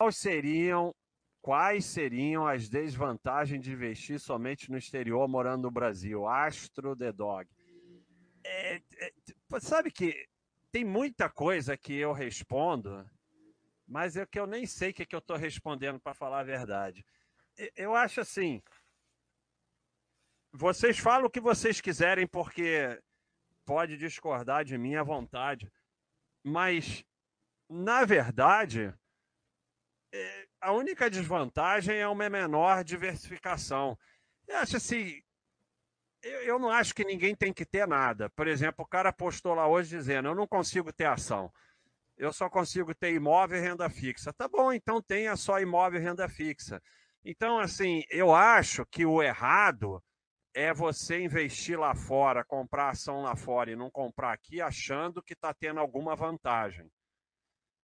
quais seriam, quais seriam as desvantagens de investir somente no exterior morando no Brasil? Astro The Dog. É, é, sabe que tem muita coisa que eu respondo, mas é que eu nem sei o que, que eu estou respondendo para falar a verdade. Eu acho assim. Vocês falam o que vocês quiserem, porque pode discordar de mim à vontade. Mas, na verdade, é, a única desvantagem é uma menor diversificação. Eu acho assim, eu, eu, não acho que ninguém tem que ter nada. Por exemplo, o cara postou lá hoje dizendo: eu não consigo ter ação. Eu só consigo ter imóvel e renda fixa. Tá bom, então tenha só imóvel e renda fixa. Então, assim, eu acho que o errado é você investir lá fora, comprar ação lá fora e não comprar aqui, achando que está tendo alguma vantagem.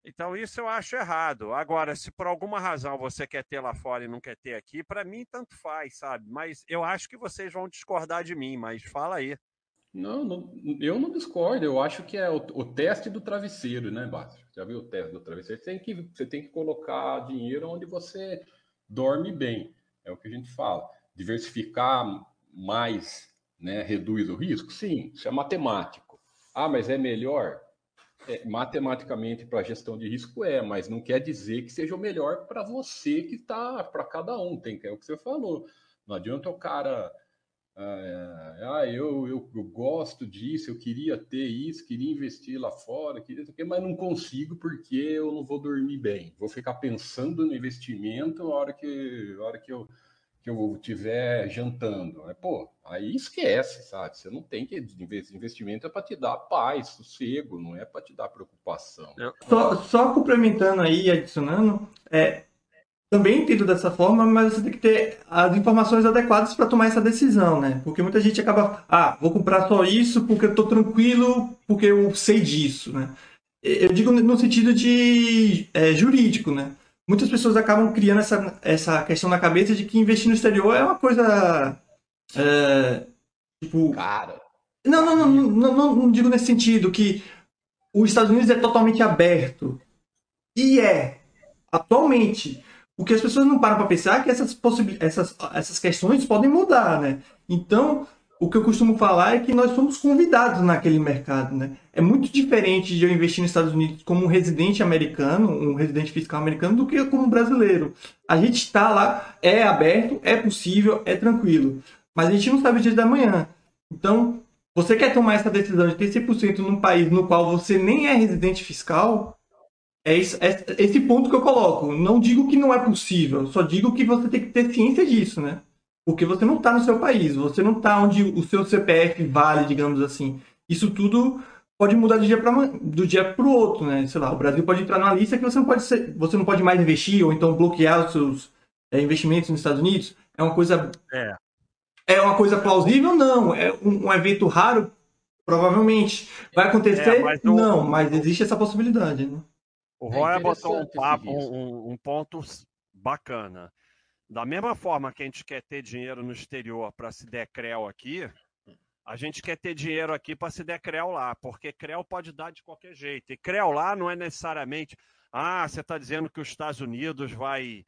Então, isso eu acho errado. Agora, se por alguma razão você quer ter lá fora e não quer ter aqui, para mim tanto faz, sabe? Mas eu acho que vocês vão discordar de mim, mas fala aí. Não, não eu não discordo. Eu acho que é o, o teste do travesseiro, né, Bárcio? Já viu o teste do travesseiro? Você tem, que, você tem que colocar dinheiro onde você dorme bem. É o que a gente fala. Diversificar mais né, reduz o risco? Sim, isso é matemático. Ah, mas é melhor? É, matematicamente, para gestão de risco é, mas não quer dizer que seja o melhor para você que está, para cada um. Tem que é o que você falou. Não adianta o cara. Ah, eu, eu, eu, gosto disso, eu queria ter isso, queria investir lá fora, queria, mas não consigo porque eu não vou dormir bem. Vou ficar pensando no investimento a hora que, a hora que eu que eu estiver jantando. Né? Pô, aí esquece, sabe? Você não tem que investimento é para te dar paz, sossego, não é para te dar preocupação. Só, só complementando aí, adicionando, é, também entendo dessa forma, mas você tem que ter as informações adequadas para tomar essa decisão, né? Porque muita gente acaba, ah, vou comprar só isso porque eu tô tranquilo, porque eu sei disso, né? Eu digo no sentido de é, jurídico, né? Muitas pessoas acabam criando essa, essa questão na cabeça de que investir no exterior é uma coisa. É, tipo. Cara. Não, não, não, não, não, não digo nesse sentido, que os Estados Unidos é totalmente aberto. E é. Atualmente. O que as pessoas não param para pensar é que essas, essas, essas questões podem mudar, né? Então, o que eu costumo falar é que nós somos convidados naquele mercado, né? É muito diferente de eu investir nos Estados Unidos como um residente americano, um residente fiscal americano, do que como brasileiro. A gente está lá, é aberto, é possível, é tranquilo. Mas a gente não sabe o dia da manhã. Então, você quer tomar essa decisão de ter 100% num país no qual você nem é residente fiscal, é é esse ponto que eu coloco. Não digo que não é possível, só digo que você tem que ter ciência disso, né? Porque você não está no seu país, você não está onde o seu CPF vale, digamos assim. Isso tudo pode mudar do dia para do dia para o outro, né? Sei lá, o Brasil pode entrar numa lista que você não pode ser, você não pode mais investir ou então bloquear os seus é, investimentos nos Estados Unidos. É uma coisa é, é uma coisa plausível? Não. É um, um evento raro? Provavelmente. Vai acontecer? É, mas não, mas existe essa possibilidade. Né? O Roy é botou um papo, um, um ponto bacana. Da mesma forma que a gente quer ter dinheiro no exterior para se der creu aqui, a gente quer ter dinheiro aqui para se der creu lá, porque creu pode dar de qualquer jeito. E creu lá não é necessariamente, ah, você está dizendo que os Estados Unidos vai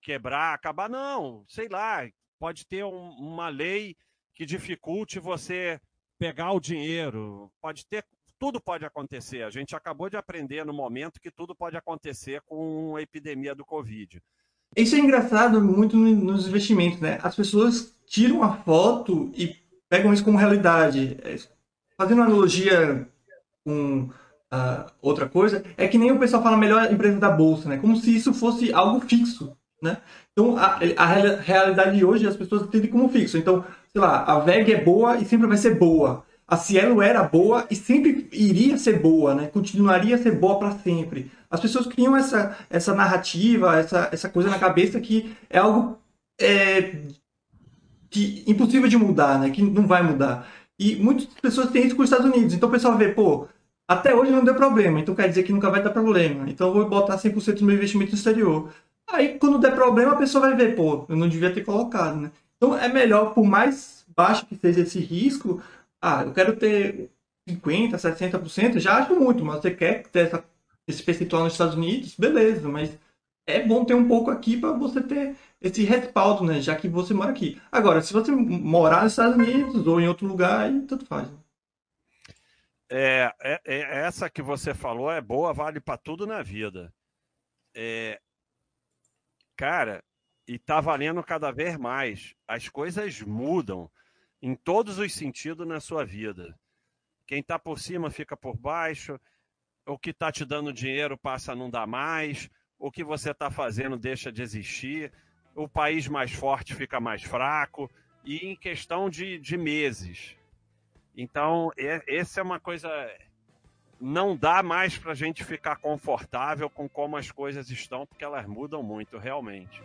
quebrar, acabar. Não, sei lá, pode ter um, uma lei que dificulte você pegar o dinheiro, pode ter, tudo pode acontecer. A gente acabou de aprender no momento que tudo pode acontecer com a epidemia do Covid. Isso é engraçado muito nos investimentos, né? As pessoas tiram a foto e pegam isso como realidade. É, fazendo uma analogia com uh, outra coisa, é que nem o pessoal fala melhor empresa da bolsa, né? Como se isso fosse algo fixo, né? Então, a, a realidade de hoje as pessoas entendem como fixo. Então, sei lá, a VEG é boa e sempre vai ser boa. A Cielo era boa e sempre iria ser boa, né? Continuaria a ser boa para sempre. As pessoas criam essa, essa narrativa, essa, essa coisa na cabeça que é algo é, que impossível de mudar, né? Que não vai mudar. E muitas pessoas têm isso com os Estados Unidos. Então o pessoal vê, pô, até hoje não deu problema, então quer dizer que nunca vai dar problema. Então eu vou botar 100% do meu investimento no exterior. Aí quando der problema, a pessoa vai ver, pô, eu não devia ter colocado, né? Então é melhor, por mais baixo que seja esse risco, ah, eu quero ter 50%, 60%, já acho muito, mas você quer ter essa esse percentual nos Estados Unidos, beleza, mas é bom ter um pouco aqui para você ter esse respaldo, né? Já que você mora aqui. Agora, se você morar nos Estados Unidos ou em outro lugar, aí tudo faz. Né? É, é, é, essa que você falou é boa, vale para tudo na vida. É, cara, e tá valendo cada vez mais. As coisas mudam em todos os sentidos na sua vida. Quem está por cima fica por baixo, o que está te dando dinheiro passa a não dar mais, o que você está fazendo deixa de existir, o país mais forte fica mais fraco, e em questão de, de meses. Então, é, essa é uma coisa. Não dá mais para a gente ficar confortável com como as coisas estão, porque elas mudam muito, realmente.